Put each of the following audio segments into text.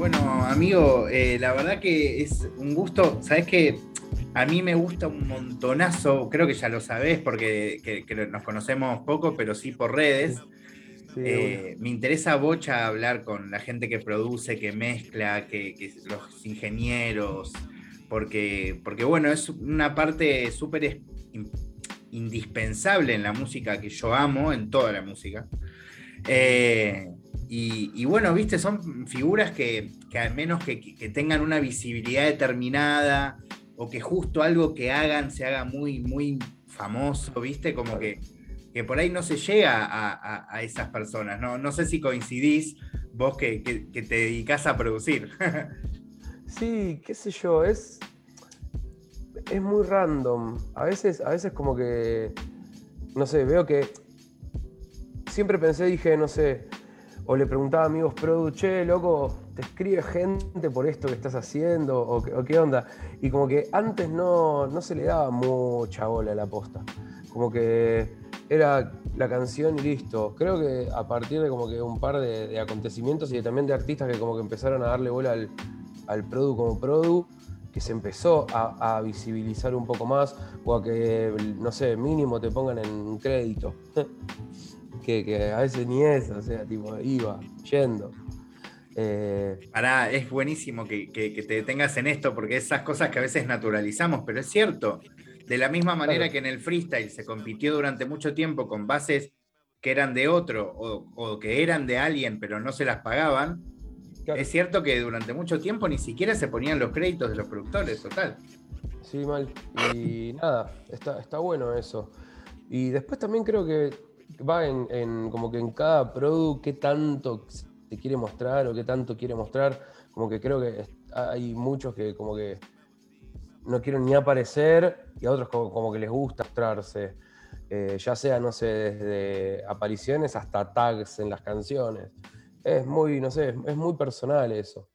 Bueno, amigo, eh, la verdad que es un gusto. Sabes que a mí me gusta un montonazo, creo que ya lo sabés porque nos conocemos poco, pero sí por redes. Eh, me interesa bocha hablar con la gente que produce, que mezcla, que, los ingenieros, porque, porque bueno, es una parte súper indispensable en la música que yo amo, en toda la música. Eh, y, bueno, viste, son figuras que, al menos que, tengan una visibilidad determinada o que justo algo que hagan se haga muy, muy famoso, viste, como que, que por ahí no se llega a, esas personas. ¿no? no sé si coincidís vos que, te dedicás a producir. sí, qué sé yo, es, es muy random. A veces, a veces como que, no sé, veo que siempre pensé, dije, no sé, o le preguntaba a amigos produ, che, loco, te escribe gente por esto que estás haciendo, o, qué onda. Y como que antes no, se le daba mucha bola a la posta. Como que era la canción y listo. Creo que a partir de como que un par de, acontecimientos y también de artistas que como que empezaron a darle bola al, al produ como produ, que se empezó a, visibilizar un poco más, o a que, no sé, mínimo te pongan en crédito. que, a veces ni eso, o sea, tipo, iba, yendo. Eh, es buenísimo que, te detengas en esto, porque esas cosas que a veces naturalizamos, pero es cierto. De la misma manera que en el freestyle se compitió durante mucho tiempo con bases que eran de otro o, que eran de alguien, pero no se las pagaban, es cierto que durante mucho tiempo ni siquiera se ponían los créditos de los productores, total. Sí, mal. Y nada, está, está bueno eso. Y después también creo que va en, como que en cada producto qué tanto te quiere mostrar o qué tanto quiere mostrar. Como que creo que hay muchos que como que no quieren ni aparecer y a otros como, que les gusta mostrarse. Eh, ya sea, no sé, desde apariciones hasta tags en las canciones. Es muy, no sé, es muy personal eso.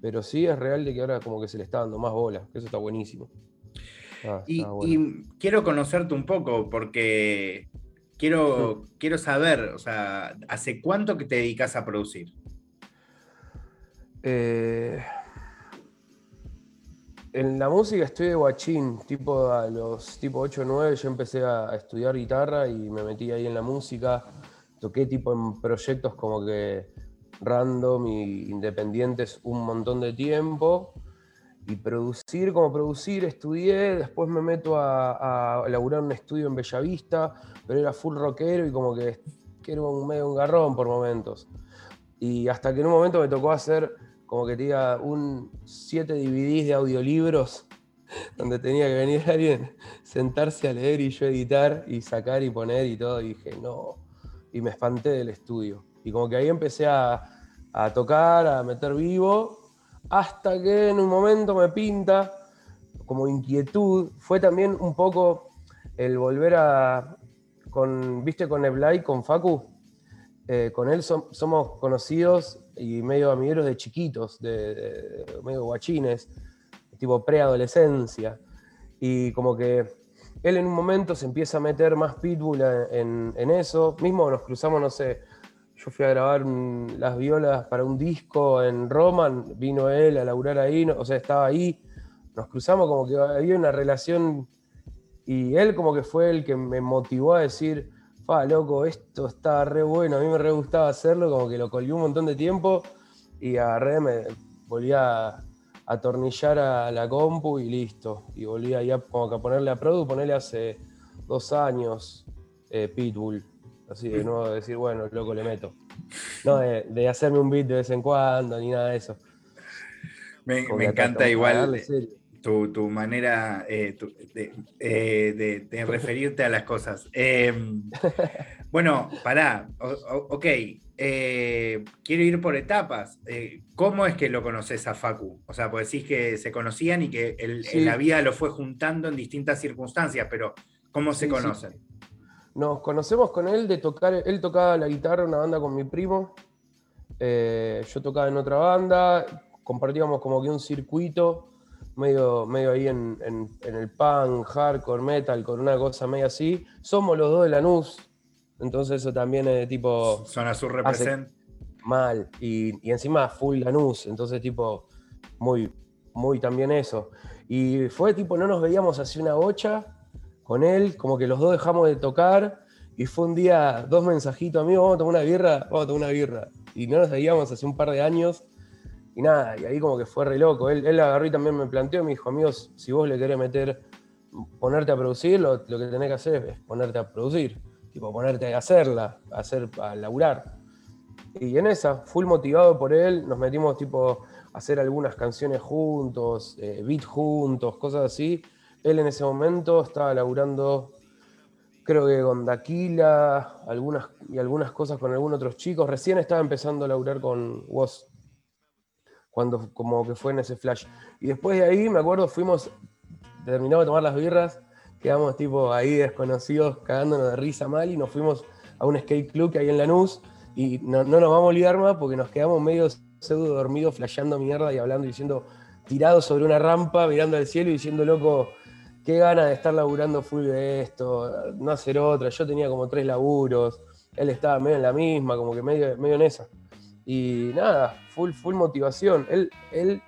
Pero sí es real de que ahora como que se le está dando más bola, eso está buenísimo. Ah, y, y, quiero conocerte un poco, porque Quiero, quiero saber, o sea, ¿hace cuánto que te dedicas a producir? Eh, en la música estoy de guachín, tipo a los tipo 8 o 9 yo empecé a, estudiar guitarra y me metí ahí en la música. Toqué tipo en proyectos como que random y independientes un montón de tiempo. Y producir como producir, estudié, después me meto a, a laburar un estudio en Bellavista, pero era full rockero y como que, que era un medio un garrón por momentos. Y hasta que en un momento me tocó hacer como que tenía un 7 DVDs de audiolibros donde tenía que venir alguien, sentarse a leer y yo editar y sacar y poner y todo. Y dije, no. Y me espanté del estudio. Y como que ahí empecé a, a tocar, a meter vivo, hasta que en un momento me pinta como inquietud. Fue también un poco el volver a, con, viste, con Eblay, con Facu, eh, con él somos conocidos y medio amigueros de chiquitos, de, medio guachines, tipo preadolescencia. Y como que él en un momento se empieza a meter más pitbull en, eso. Mismo nos cruzamos, no sé, yo fui a grabar las violas para un disco en Roma, vino él a laburar ahí, o sea, estaba ahí. Nos cruzamos como que había una relación y él como que fue el que me motivó a decir, fa, loco, esto está re bueno, a mí me re gustaba hacerlo, como que lo colgué un montón de tiempo y agarré, me volví a atornillar a la compu y listo. Y volví a como que a ponerle a Produ, ponerle hace dos años eh, Pitbull. Así de nuevo decir, bueno, loco, le meto. No de, hacerme un beat de vez en cuando, ni nada de eso. Me, encanta igual tu, manera eh, eh, de, referirte a las cosas. Em, bueno, pará, ok, eh, quiero ir por etapas. ¿Cómo es que lo conoces a Facu? O sea, pues decís que se conocían y que en la vida lo fue juntando en distintas circunstancias, pero ¿cómo se conocen? Nos conocemos con él de tocar, él tocaba la guitarra en una banda con mi primo, yo tocaba en otra banda, compartíamos como que un circuito medio, medio ahí en, el punk, hardcore, metal, con una cosa medio así. Somos los dos de Lanús, entonces eso también es tipo... Zona Sur represent. Mal. Y, encima full Lanús, entonces tipo, muy, muy también eso. Y fue tipo, no nos veíamos hace una bocha con él, como que los dos dejamos de tocar y fue un día, dos mensajitos, amigos, vamos a tomar una birra, vamos a tomar una birra. Y no nos veíamos hace un par de años y nada, y ahí como que fue re loco. Él, él agarró y también me planteó, me dijo, amigos, si vos le querés meter, ponerte a producir, lo, que tenés que hacer es ponerte a producir, tipo ponerte a hacerla, a hacer, a laburar. Y en esa, full motivado por él, nos metimos tipo a hacer algunas canciones juntos, eh, beat juntos, cosas así. Él en ese momento estaba laburando, creo que con Daquila, algunas, y algunas cosas con algunos otros chicos. Recién estaba empezando a laburar con Woz, cuando como que fue en ese flash. Y después de ahí, me acuerdo, fuimos, terminamos de tomar las birras, quedamos tipo ahí desconocidos, cagándonos de risa mal, y nos fuimos a un skate club que hay en Lanús, y no, nos vamos a olvidar más porque nos quedamos medio pseudo dormidos, flasheando mierda y hablando y diciendo, tirados sobre una rampa, mirando al cielo y diciendo, loco, qué gana de estar laburando full de esto, no hacer otra. Yo tenía como tres laburos, él estaba medio en la misma, como que medio, medio en esa. Y nada, full, full motivación. Él, él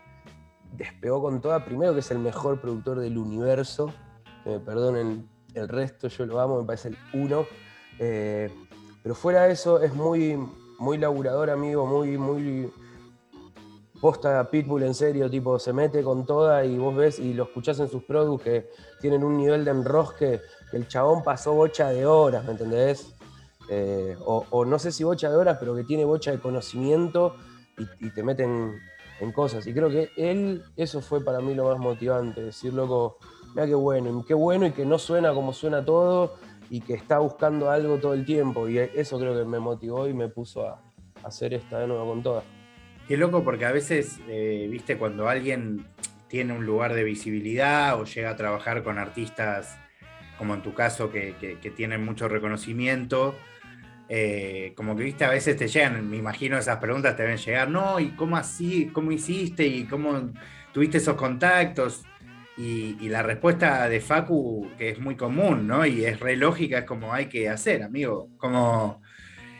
despegó con toda, primero que es el mejor productor del universo, que perdonen el resto, yo lo amo, me parece el uno. Eh, pero fuera de eso, es muy, muy laburador, amigo, muy, muy posta Pitbull en serio, tipo, se mete con toda y vos ves y lo escuchás en sus productos que tienen un nivel de enrosque que el chabón pasó bocha de horas, ¿me entendés? Eh, o, no sé si bocha de horas, pero que tiene bocha de conocimiento y, te meten en cosas. Y creo que él, eso fue para mí lo más motivante, decir, loco, mira qué bueno, y qué bueno y que no suena como suena todo y que está buscando algo todo el tiempo. Y eso creo que me motivó y me puso a, hacer esta de nuevo con todas. Qué loco, porque a veces, eh, viste, cuando alguien tiene un lugar de visibilidad o llega a trabajar con artistas, como en tu caso, que, tienen mucho reconocimiento, eh, como que viste, a veces te llegan, me imagino esas preguntas te deben llegar, no, ¿y cómo así? ¿Cómo hiciste? ¿Y cómo tuviste esos contactos? Y, la respuesta de Facu, que es muy común, ¿no? Y es re lógica, es como hay que hacer, amigo. Como,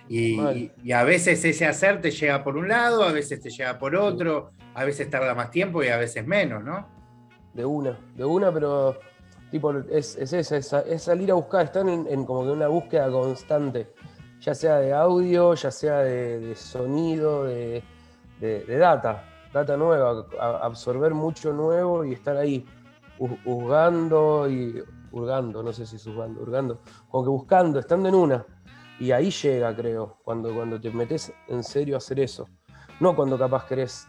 y, a veces ese hacer te llega por un lado, a veces te llega por otro, a veces tarda más tiempo y a veces menos, ¿no? De una, de una, pero tipo, es, es esa, es, salir a buscar, están en, como que una búsqueda constante, ya sea de audio, ya sea de, sonido, de, de, data, data nueva, absorber mucho nuevo y estar ahí hurgando y hurgando, no sé si es hurgando, hurgando, como que buscando, estando en una. Y ahí llega, creo, cuando, cuando te metes en serio a hacer eso. No cuando capaz querés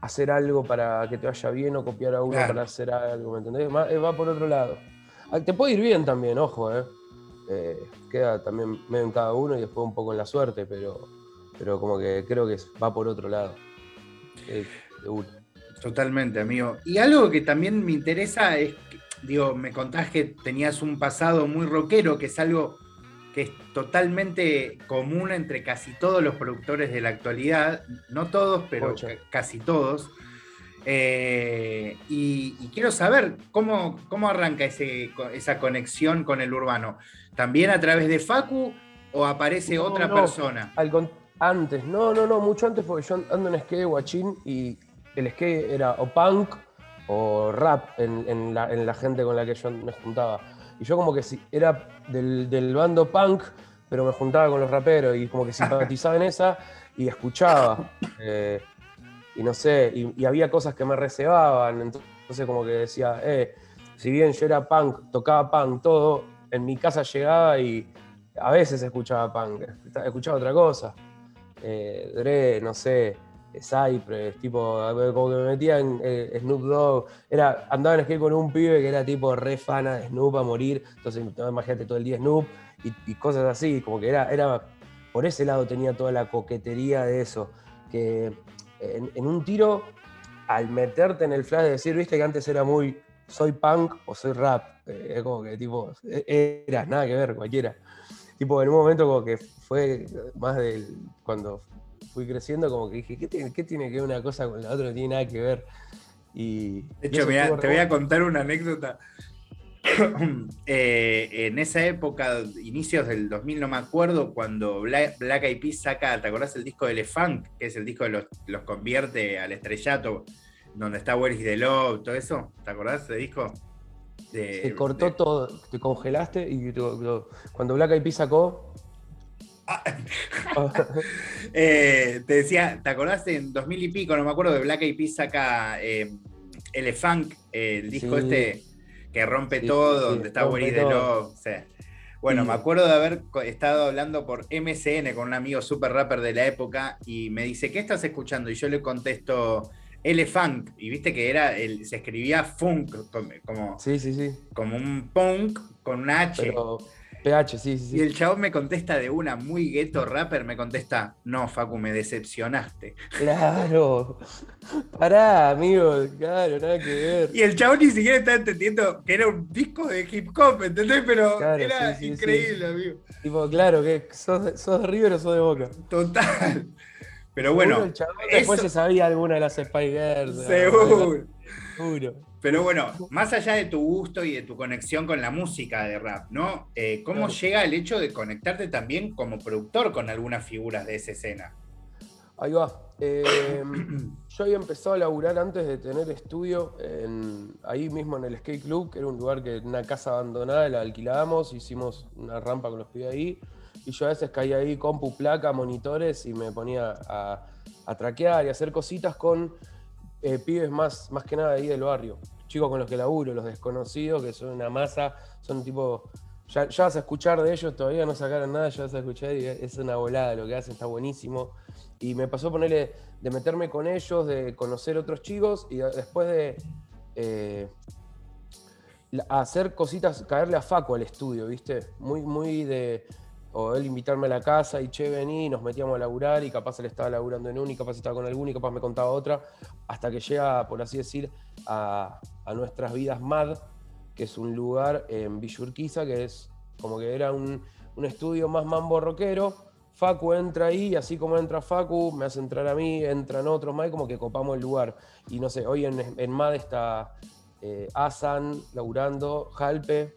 hacer algo para que te vaya bien o copiar a uno para hacer algo, ¿me entendés? Eh, va por otro lado. Ah, te puede ir bien también, ojo, ¿eh? ¿eh? queda también medio en cada uno y después un poco en la suerte, pero, pero como que creo que va por otro lado. de uno. Totalmente, amigo. Y algo que también me interesa es, digo, me contás que tenías un pasado muy rockero, que es algo que es totalmente común entre casi todos los productores de la actualidad, no todos, pero casi todos. Eh, y, quiero saber cómo, cómo arranca ese, esa conexión con el urbano. ¿También a través de Facu o aparece otra persona? antes, no, no, no, mucho antes, porque yo ando en skate guachín y el skate era o punk o rap en, la, gente con la que yo me juntaba. Y yo como que si, era del, bando punk, pero me juntaba con los raperos y como que simpatizaba en esa y escuchaba. Eh, y no sé, y, había cosas que me reservaban, entonces como que decía, eh, si bien yo era punk, tocaba punk, todo, en mi casa llegaba y a veces escuchaba punk, escuchaba otra cosa. Eh, Dre, no sé, Cypress, tipo, como que me metía en eh, Snoop Dogg, era, andaba en skate con un pibe que era tipo re fana de Snoop a morir, entonces imagínate todo el día Snoop y, cosas así, como que era, era, por ese lado tenía toda la coquetería de eso, que en, un tiro, al meterte en el flash de decir, viste que antes era muy, soy punk o soy rap, eh, es como que tipo, e, era nada que ver, cualquiera. Tipo, en un momento como que fue más del, cuando fui creciendo, como que dije, ¿qué tiene, qué tiene que ver una cosa con la otra? No tiene nada que ver. Y, de hecho, te voy a contar una anécdota. eh, en esa época, inicios del 2000, no me acuerdo, cuando Black, Eyed Peas saca, ¿te acordás el disco de Le Funk? Que es el disco que los, convierte al estrellato, donde está Where is the Love, todo eso. ¿Te acordás de ese disco? Se cortó todo, te congelaste y cuando Black Eyed Peas sacó, eh, te decía, ¿te acordás en 2000 y pico? No me acuerdo de Black Eyed Peas saca eh, Elefunk, el disco este que rompe todo, donde está de Love. Bueno, me acuerdo de haber estado hablando por MCN con un amigo super rapper de la época y me dice, ¿qué estás escuchando? Y yo le contesto, Elefunk. Y viste que era, el, se escribía funk, como, sí, sí, sí. como un punk con un H. PH, sí, sí, Y el chabón me contesta de una muy gueto rapper, me contesta, no, Facu, me decepcionaste. Claro. Pará, amigo, claro, nada que ver. Y el chabón ni siquiera estaba entendiendo que era un disco de hip hop, ¿entendés? Pero era increíble, amigo. Tipo, claro, que sos, sos de River o sos de Boca. Total. Pero bueno. después se sabía alguna de las Spy Girls. Seguro. Seguro. Pero bueno, más allá de tu gusto y de tu conexión con la música de rap, ¿no? Eh, ¿Cómo llega el hecho de conectarte también como productor con algunas figuras de esa escena? Ahí va. Em, yo había empezado a laburar antes de tener estudio ahí mismo en el Skate Club, que era un lugar que una casa abandonada, la alquilábamos, hicimos una rampa con los pibes ahí. Y yo a veces caía ahí compu, placa, monitores y me ponía a, a traquear y a hacer cositas con eh, pibes más, más que nada ahí del barrio. Chicos con los que laburo, los desconocidos, que son una masa, son tipo. Ya, vas a escuchar de ellos, todavía no sacaron nada, ya vas a escuchar y es una volada lo que hacen, está buenísimo. Y me pasó ponerle de meterme con ellos, de conocer otros chicos y después de eh, hacer cositas, caerle a Faco al estudio, ¿viste? Muy, muy de o él invitarme a la casa y che, vení, y nos metíamos a laburar y capaz él estaba laburando en uno y capaz estaba con alguno y capaz me contaba otra, hasta que llega, por así decir, a, nuestras vidas MAD, que es un lugar en Villurquiza, que es como que era un, estudio más mambo rockero. Facu entra ahí así como entra Facu, me hace entrar a mí, entran otros más y como que copamos el lugar. Y no sé, hoy en, MAD está eh, Asan laburando, Jalpe,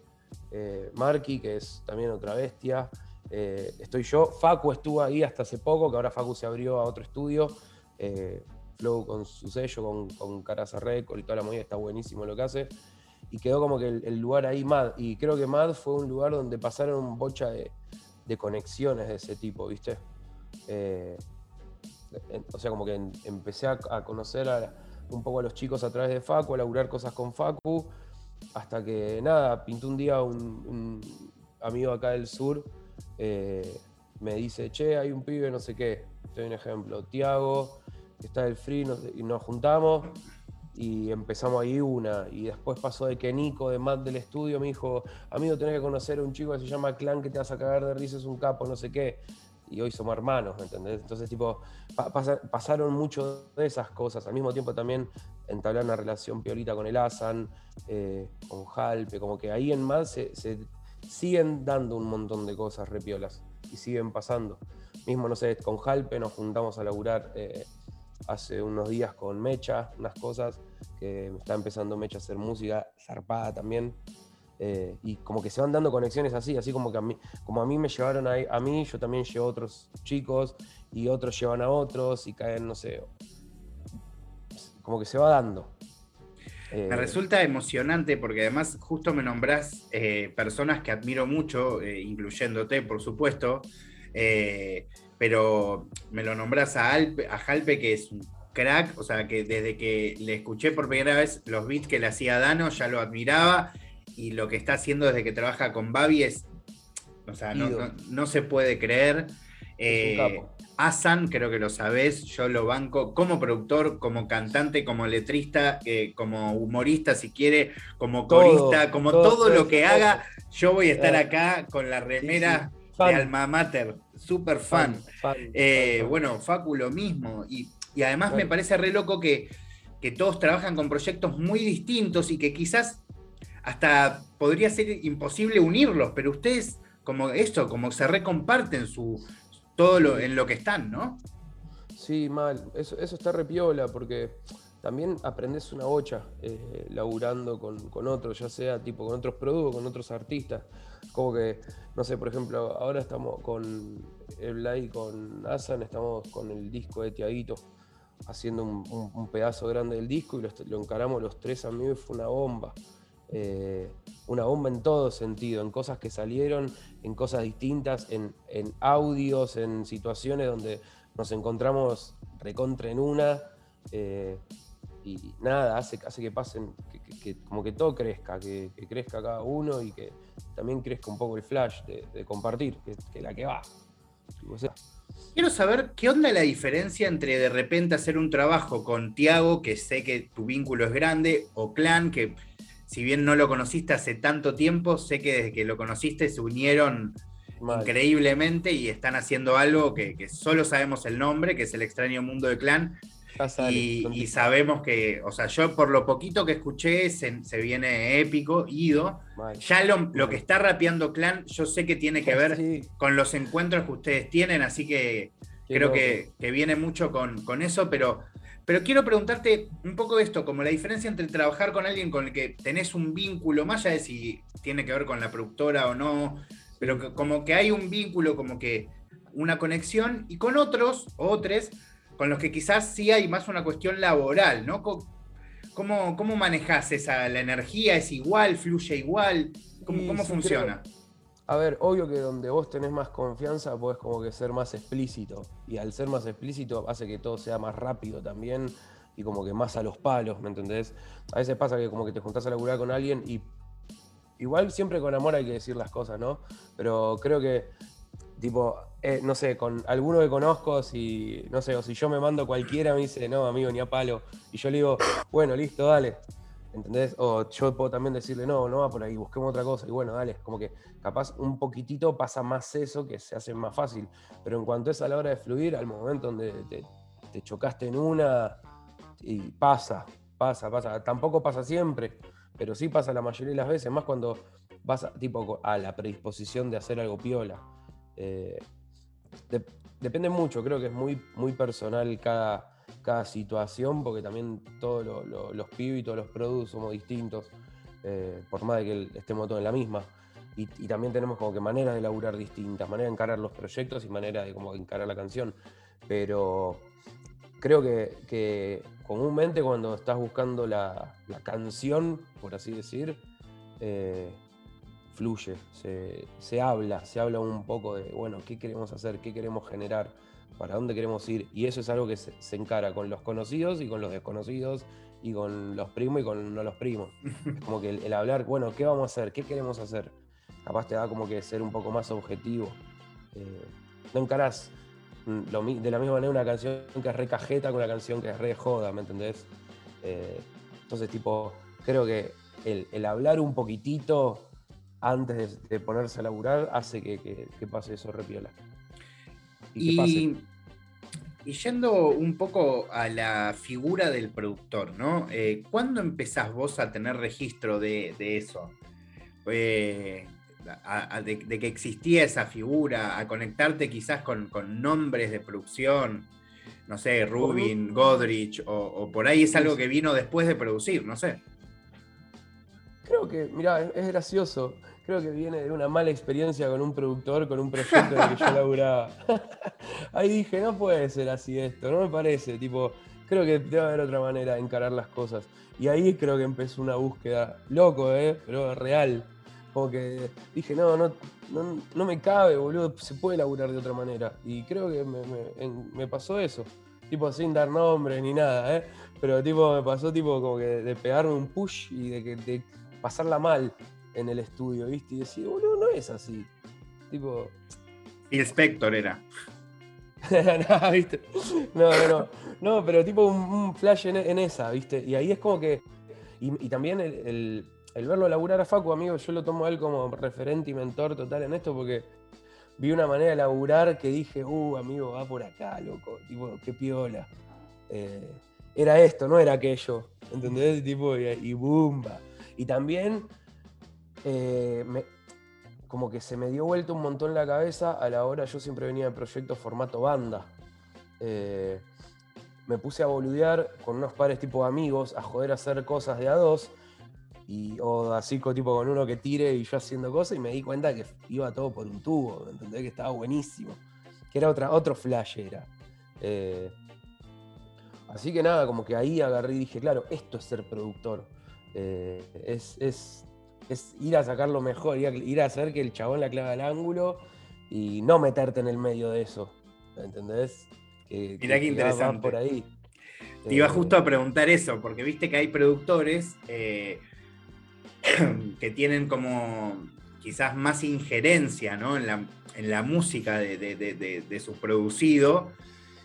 eh, Marky, que es también otra bestia. Eh, estoy yo. Facu estuvo ahí hasta hace poco, que ahora Facu se abrió a otro estudio. Eh, Flow con su sello, con, con Caraza Record y toda la movida, está buenísimo lo que hace. Y quedó como que el, lugar ahí MAD. Y creo que MAD fue un lugar donde pasaron bocha de, conexiones de ese tipo, ¿viste? Eh, o sea, como que empecé a, conocer un poco a los chicos a través de Facu, a laburar cosas con Facu, hasta que nada, pintó un día un, un amigo acá del sur eh, me dice, che, hay un pibe, no sé qué, te doy un ejemplo, Tiago, está del free, y nos juntamos y empezamos ahí una. Y después pasó de que Nico, de Matt del estudio, me dijo, amigo, tenés que conocer a un chico que se llama Clan, que te vas a cagar de risa, es un capo, no sé qué. Y hoy somos hermanos, ¿me entendés? Entonces, tipo, pasaron mucho de esas cosas. Al mismo tiempo también entablar una relación piorita con el Asan, eh, con Jalpe, como que ahí en Mad se siguen dando un montón de cosas repiolas y siguen pasando. Mismo, no sé, con Jalpe nos juntamos a laburar eh, hace unos días con Mecha, unas cosas, que está empezando Mecha a hacer música zarpada también. Eh, y como que se van dando conexiones así, así como que a mí, como a mí me llevaron a, a mí, yo también llevo a otros chicos y otros llevan a otros y caen, no sé, como que se va dando. Me eh, resulta emocionante porque además justo me nombrás eh, personas que admiro mucho, eh, incluyéndote, por supuesto, pero me lo nombrás a, Alpe, a Jalpe, que es un crack, o sea, que desde que le escuché por primera vez los beats que le hacía Dano, ya lo admiraba, y lo que está haciendo desde que trabaja con Babi es, o sea, no, se puede creer. Asan, creo que lo sabés, yo lo banco como productor, como cantante, como letrista, eh, como humorista, si quiere, como corista, como todo, lo que haga, yo voy a estar acá con la remera de Alma Mater, súper fan. Eh, bueno, Facu lo mismo, y, además me parece re loco que, que todos trabajan con proyectos muy distintos y que quizás hasta podría ser imposible unirlos, pero ustedes como esto, como se recomparten su, todo lo, en lo que están, ¿no? Sí, mal. Eso, eso está repiola porque también aprendes una bocha eh, laburando con, otros, ya sea tipo con otros productos, con otros artistas. Como que, no sé, por ejemplo, ahora estamos con el y con Asan, estamos con el disco de Tiaguito, haciendo un, pedazo grande del disco y lo, encaramos los tres amigos y fue una bomba. Eh, una bomba en todo sentido, en cosas que salieron, en cosas distintas, en, audios, en situaciones donde nos encontramos recontra en una. Eh, y nada, hace, hace que pasen, que, como que todo crezca, que, crezca cada uno y que también crezca un poco el flash de, compartir, que, la que va. Quiero saber qué onda la diferencia entre de repente hacer un trabajo con Tiago, que sé que tu vínculo es grande, o Clan, que si bien no lo conociste hace tanto tiempo, sé que desde que lo conociste se unieron increíblemente y están haciendo algo que, que, solo sabemos el nombre, que es el extraño mundo de Clan, y, sabemos que, o sea, yo por lo poquito que escuché se, viene épico, Ido. Ya lo, que está rapeando Clan, yo sé que tiene que ver con los encuentros que ustedes tienen, así que creo que, viene mucho con, con, eso, pero, pero quiero preguntarte un poco de esto, como la diferencia entre trabajar con alguien con el que tenés un vínculo, más allá de si tiene que ver con la productora o no, pero como que hay un vínculo, como que una conexión, y con otros, otros, con los que quizás sí hay más una cuestión laboral, ¿no? ¿Cómo, cómo manejas esa, la energía? ¿Es igual? ¿Fluye igual? ¿Cómo, funciona? A ver, obvio que donde vos tenés más confianza podés como que ser más explícito. Y al ser más explícito hace que todo sea más rápido también y como que más a los palos, ¿me entendés? A veces pasa que como que te juntás a laburar con alguien y igual siempre con amor hay que decir las cosas, ¿no? Pero creo que tipo, eh, no sé, con alguno que conozco, si, no sé, o si yo me mando cualquiera, me dice, no, amigo, ni a palo. Y yo le digo, bueno, listo, dale. ¿Entendés? O yo puedo también decirle, no, no va por ahí, busquemos otra cosa. Y bueno, dale, como que capaz un poquitito pasa más eso que se hace más fácil. Pero en cuanto es a la hora de fluir, al momento donde te, te chocaste en una, y pasa, pasa, pasa. Tampoco pasa siempre, pero sí pasa la mayoría de las veces, más cuando vas a, tipo, a la predisposición de hacer algo piola. Eh, depende mucho, creo que es muy, muy personal cada, cada situación, porque también todos los pibes y todos los productos somos distintos, eh, por más de que estemos todos en la misma. Y, también tenemos como que maneras de laburar distintas, maneras de encarar los proyectos y maneras de como encarar la canción. Pero creo que, comúnmente cuando estás buscando la, canción, por así decir, eh, fluye, se, habla, se habla un poco de, bueno, qué queremos hacer, qué queremos generar, para dónde queremos ir. Y eso es algo que se, encara con los conocidos y con los desconocidos y con los primos y con no los primos. como que el, hablar, bueno, ¿qué vamos a hacer? ¿Qué queremos hacer? Capaz te da como que ser un poco más objetivo. Eh, no encarás mm, de la misma manera una canción que es re cajeta con una canción que es re joda, ¿me entendés? Eh, entonces, tipo, creo que el, el hablar un poquitito antes de, ponerse a laburar hace que, pase eso repiola. Y, y, yendo un poco a la figura del productor, ¿no? Eh, ¿Cuándo empezás vos a tener registro de, eso? Eh, de, que existía esa figura, a conectarte quizás con, nombres de producción, no sé, Rubin, Godrich, o, o por ahí es algo que vino después de producir, no sé. Creo que, mira, es gracioso creo que viene de una mala experiencia con un productor, con un proyecto en el que yo laburaba. Ahí dije, no puede ser así esto, no me parece, tipo, creo que debe haber otra manera de encarar las cosas. Y ahí creo que empezó una búsqueda, loco, ¿eh? pero real. Como que dije, no, no, no, me cabe, boludo, se puede laburar de otra manera. Y creo que me, pasó eso, tipo sin dar nombre ni nada, ¿eh? pero tipo me pasó tipo como que de pegarme un push y de, que, de pasarla mal en el estudio, ¿viste? Y decir, boludo, no es así. Tipo. Y Spector era. no, ¿viste? No, no, no. pero tipo un, flash en, esa, ¿viste? Y ahí es como que. Y, también el, verlo laburar a Facu, amigo, yo lo tomo a él como referente y mentor total en esto porque vi una manera de laburar que dije, uh, amigo, va por acá, loco. Tipo, qué piola. Eh, era esto, no era aquello. ¿Entendés? Tipo, y, y bumba. Y también eh, como que se me dio vuelta un montón la cabeza a la hora, yo siempre venía de proyectos formato banda. Eh, me puse a boludear con unos pares tipo amigos, a joder a hacer cosas de a dos, y, o así tipo con uno que tire y yo haciendo cosas, y me di cuenta que iba todo por un tubo, ¿entendés? Que estaba buenísimo. Que era otra, otro flash era. Eh, así que nada, como que ahí agarré y dije, claro, esto es ser productor. Es, es, ir a sacar lo mejor, ir a, hacer que el chabón la clave al ángulo y no meterte en el medio de eso. ¿Entendés? Que, Mirá qué interesante. por ahí. Te iba eh, justo a preguntar eso, porque viste que hay productores que tienen como quizás más injerencia en, la, música de, su producido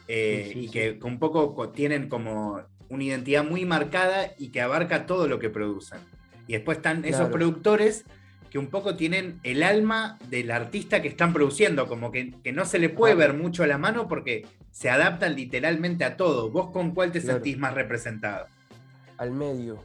eh, y que un poco tienen como una identidad muy marcada y que abarca todo lo que producen. Y después están esos productores que un poco tienen el alma del artista que están produciendo, como que, no se le puede ver mucho a la mano porque se adaptan literalmente a todo. ¿Vos con cuál te sentís más representado? Al medio.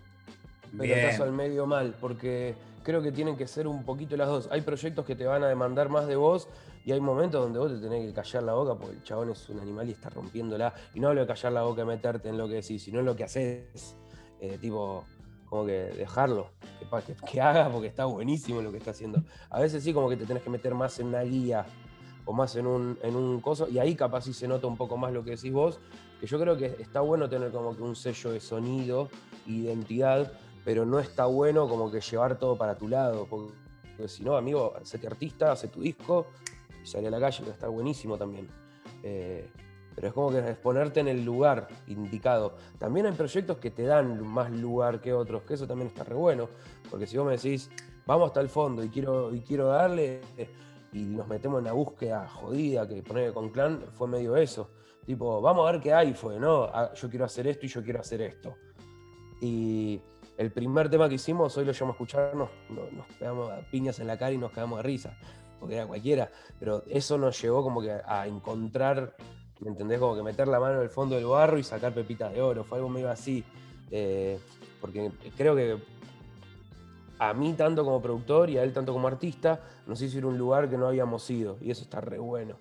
Pero caso al medio mal, porque creo que tienen que ser un poquito las dos. Hay proyectos que te van a demandar más de vos y hay momentos donde vos te tenés que callar la boca porque el chabón es un animal y está rompiéndola. Y no hablo de callar la boca y meterte en lo que decís, sino en lo que haces. Eh, tipo, como que dejarlo, que, haga porque está buenísimo lo que está haciendo. A veces sí como que te tenés que meter más en una guía o más en un, en un coso, y ahí capaz sí se nota un poco más lo que decís vos, que yo creo que está bueno tener como que un sello de sonido, identidad, pero no está bueno como que llevar todo para tu lado, porque, si no, amigo, hacete artista, hace tu disco y sale a la calle, que está buenísimo también. Eh, pero es como que es ponerte en el lugar indicado. También hay proyectos que te dan más lugar que otros, que eso también está re bueno, porque si vos me decís, vamos hasta el fondo y quiero, y quiero darle, y nos metemos en la búsqueda jodida que poner con Clan, fue medio eso. Tipo, vamos a ver qué hay, fue, ¿no? Ah, yo quiero hacer esto y yo quiero hacer esto. Y el primer tema que hicimos, hoy lo llevamos a escuchar, nos, pegamos a piñas en la cara y nos quedamos de risa, porque era cualquiera, pero eso nos llevó como que a encontrar, ¿me entendés? Como que meter la mano en el fondo del barro y sacar pepitas de oro, fue algo medio así, eh, porque creo que a mí tanto como productor y a él tanto como artista, nos hizo ir a un lugar que no habíamos ido, y eso está re bueno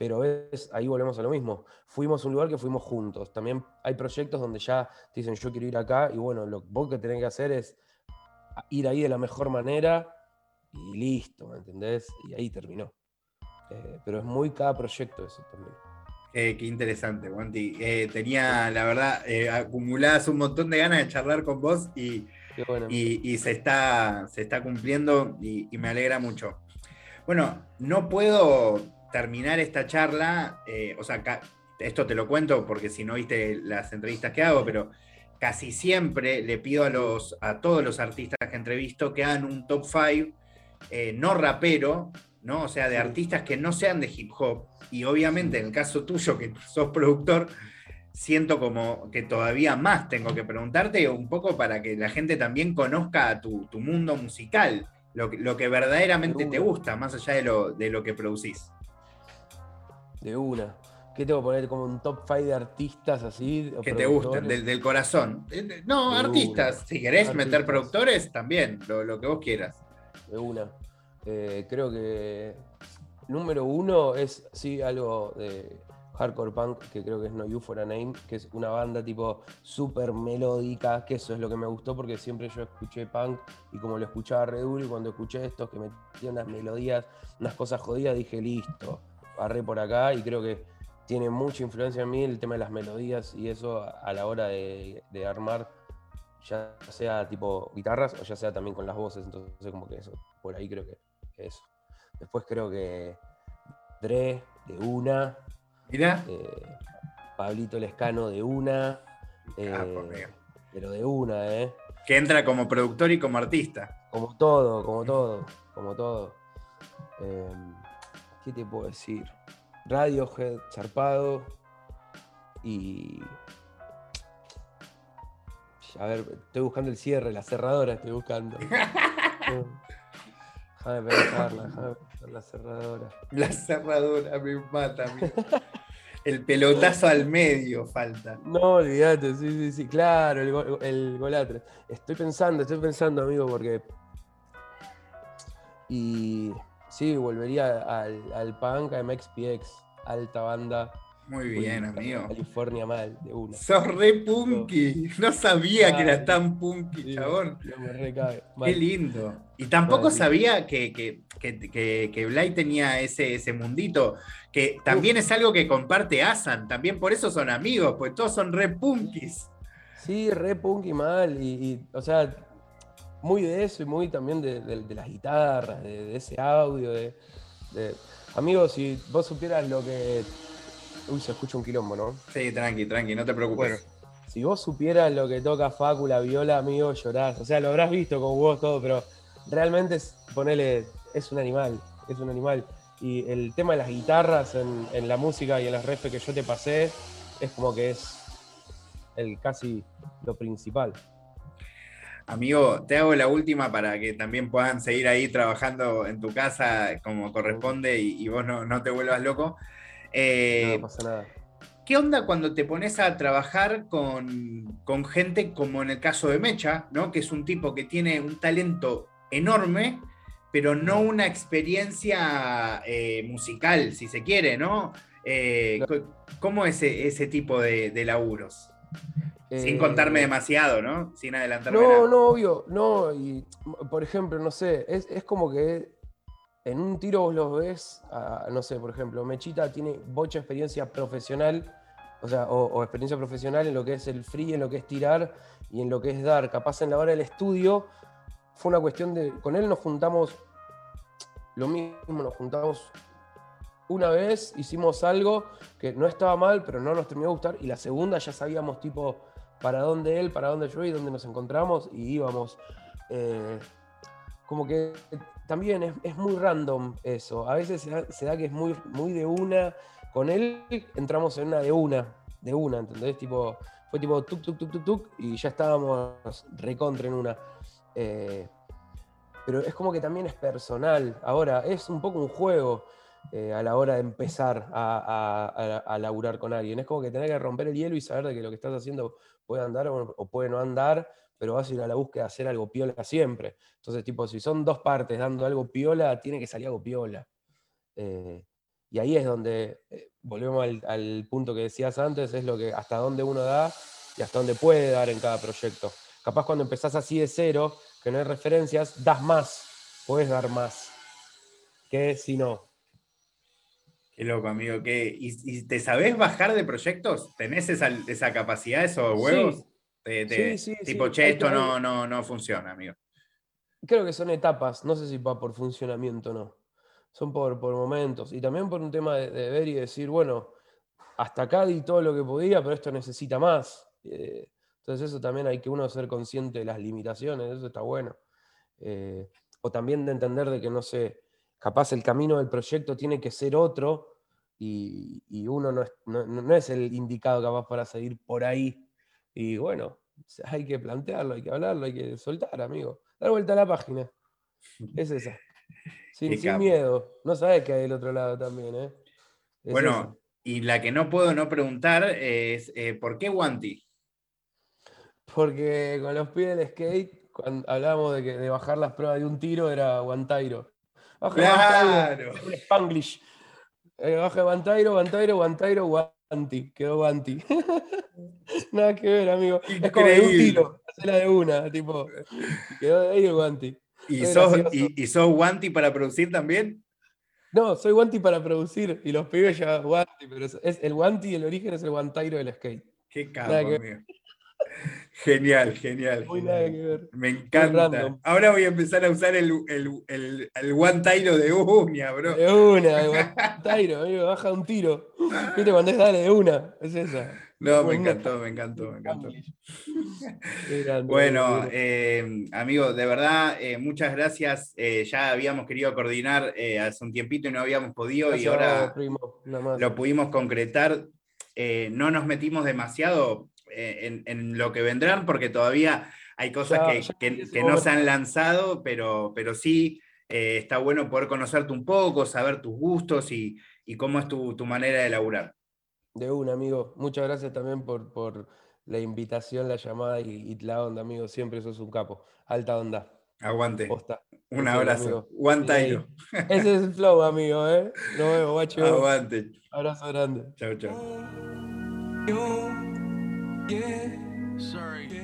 pero es, ahí volvemos a lo mismo. Fuimos a un lugar que fuimos juntos. También hay proyectos donde ya te dicen yo quiero ir acá y bueno, lo vos que tenés que hacer es ir ahí de la mejor manera y listo, ¿me entendés? Y ahí terminó. Eh, pero es muy cada proyecto eso también. Eh, qué interesante, Wanti. Eh, tenía, la verdad, acumuladas un montón de ganas de charlar con vos y, y, se, está, se está cumpliendo y, y me alegra mucho. Bueno, no puedo terminar esta charla, eh, o sea, esto te lo cuento porque si no viste las entrevistas que hago, pero casi siempre le pido a, los, a todos los artistas que entrevisto que hagan un top 5 eh, no rapero, ¿no? O sea, de artistas que no sean de hip hop. Y obviamente en el caso tuyo, que sos productor, siento como que todavía más tengo que preguntarte un poco para que la gente también conozca tu, tu mundo musical, lo, lo, que verdaderamente te gusta, más allá de lo, de lo que producís. De una. ¿Qué tengo que poner como un top 5 de artistas así? Que te gusten, del, corazón. Eh, no, artistas. Si querés meter productores, también, lo, que vos quieras. De una. Eh, creo que número uno es, sí, algo de hardcore punk, que creo que es No You For A Name, que es una banda tipo súper melódica, que eso es lo que me gustó porque siempre yo escuché punk y como lo escuchaba Red y cuando escuché estos que metían unas melodías, unas cosas jodidas, dije, listo, barré por acá y creo que tiene mucha influencia en mí el tema de las melodías y eso a la hora de, armar, ya sea tipo guitarras o ya sea también con las voces, entonces como que eso, por ahí creo que, eso. Después creo que Dre de una. Mira. Eh, Pablito Lescano de una. Eh, pero de una, ¿eh? Que entra como productor y como artista. Como todo, como todo, como todo. Eh, ¿Qué te puedo decir? Radiohead, Charpado y. A ver, estoy buscando el cierre, la cerradora estoy buscando. déjame pensarla, déjame pensar la cerradora. La cerradora me mata, El pelotazo al medio falta. No, olvídate, sí, sí, sí, claro, el, el golatre. Estoy pensando, estoy pensando, amigo, porque. Y Sí, volvería al, al punk, a MXPX, alta banda. Muy bien, amigo. California mal, de una. Sos re punky. No sabía que eras tan punky, chabón. me. Qué lindo. Y tampoco sabía que, que, que, Blay tenía ese, ese mundito, que también es algo que comparte Asan. También por eso son amigos, pues todos son re punkis. Sí, re punky mal. Y, o sea, muy de eso y muy también de, las guitarras, de, ese audio. De, Amigos, si vos supieras lo que Uy, se escucha un quilombo, ¿no? Sí, tranqui, tranqui, no te preocupes. si vos supieras lo que toca Facu, la viola, amigo, llorás. O sea, lo habrás visto con vos todo, pero realmente es, ponele, es un animal, es un animal. Y el tema de las guitarras en, la música y en las refes que yo te pasé, es como que es el casi lo principal. Amigo, te hago la última para que también puedan seguir ahí trabajando en tu casa como corresponde y, vos no, no, te vuelvas loco. Eh, no pasa nada. ¿Qué onda cuando te pones a trabajar con, gente como en el caso de Mecha, ¿no? que es un tipo que tiene un talento enorme, pero no una experiencia eh, musical, si se quiere, ¿no? Eh, ¿Cómo es ese, tipo de, laburos? Sin contarme demasiado, ¿no? Sin adelantarme. No, no, obvio, no. Y, por ejemplo, no sé, es, es como que en un tiro vos los ves, no sé, por ejemplo, Mechita tiene mucha experiencia profesional, o sea, o, experiencia profesional en lo que es el free, en lo que es tirar y en lo que es dar. Capaz en la hora del estudio fue una cuestión de, con él nos juntamos, lo mismo, nos juntamos una vez, hicimos algo que no estaba mal, pero no nos terminó de gustar, y la segunda ya sabíamos tipo para dónde él, para dónde yo y dónde nos encontramos, y íbamos. Eh, como que también es, muy random eso. A veces se da, que es muy, muy de una. Con él entramos en una de una, de una, ¿entendés? Tipo, fue tipo tuk, tuk, tuk, tuk, tuk, y ya estábamos recontra en una. Eh, pero es como que también es personal. Ahora, es un poco un juego eh, a la hora de empezar a, a, laburar con alguien. Es como que tener que romper el hielo y saber de que lo que estás haciendo puede andar o puede no andar, pero vas a ir a la búsqueda de hacer algo piola siempre. Entonces, tipo, si son dos partes dando algo piola, tiene que salir algo piola. Eh, y ahí es donde, eh, volvemos al, punto que decías antes, es lo que hasta dónde uno da y hasta dónde puede dar en cada proyecto. Capaz cuando empezás así de cero, que no hay referencias, das más, puedes dar más, que si no. Qué loco, amigo. ¿Y, te sabés bajar de proyectos? ¿Tenés esa, esa capacidad, esos huevos? sí, sí, tipo, che, esto no, no, no funciona, amigo. Creo que son etapas, no sé si va por funcionamiento o no. Son por, por momentos. Y también por un tema de, ver y decir, bueno, hasta acá di todo lo que podía, pero esto necesita más. Eh, entonces eso también hay que uno ser consciente de las limitaciones, eso está bueno. Eh, o también de entender de que, no sé, capaz el camino del proyecto tiene que ser otro y, uno no es, no es, el indicado capaz para seguir por ahí y bueno, hay que plantearlo, hay que hablarlo, hay que soltar, amigo. Dar vuelta a la página. Es esa. Sin, miedo. No sabes que hay del otro lado también, ¿eh? bueno, y la que no puedo no preguntar es, eh, ¿por qué Wanty? Porque con los pies del skate, cuando hablábamos de, que, de bajar las pruebas de un tiro, era Guantairo. Baja claro. un Spanglish. Eh, baja Guantairo, Guantairo, Guantairo, Guanti. Quedó Guanti. Nada que ver, amigo. Es como de un tiro, la de una, tipo. Quedó de ahí el guanti. ¿Y sos, y, guanti para producir también? No, soy guanti para producir y los pibes ya guanti, pero es, el guanti, el origen es el guantairo del skate. Qué amigo. Genial, genial. Muy nada que ver. Me encanta. Ahora voy a empezar a usar el, el, el, el guantairo de una, bro. De una, el guantairo, amigo, baja un tiro. Viste cuando es dale de una, es esa. No, me encantó, me encantó, me encantó. bueno, eh, amigo, de verdad, eh, muchas gracias. Eh, ya habíamos querido coordinar hace un tiempito y no habíamos podido y ahora lo pudimos concretar. no nos metimos demasiado en, lo que vendrán porque todavía hay cosas que, no se han lanzado, pero, pero sí está bueno poder conocerte un poco, saber tus gustos y, cómo es tu, tu manera de laburar. De un amigo. Muchas gracias también por, por la invitación, la llamada y, la onda, amigo. Siempre sos un capo. Alta onda. Aguante. Un abrazo. Ese es el flow, amigo, ¿eh? Nos vemos, guacho. Aguante. Abrazo grande. Chao, chao. Yeah. Sorry.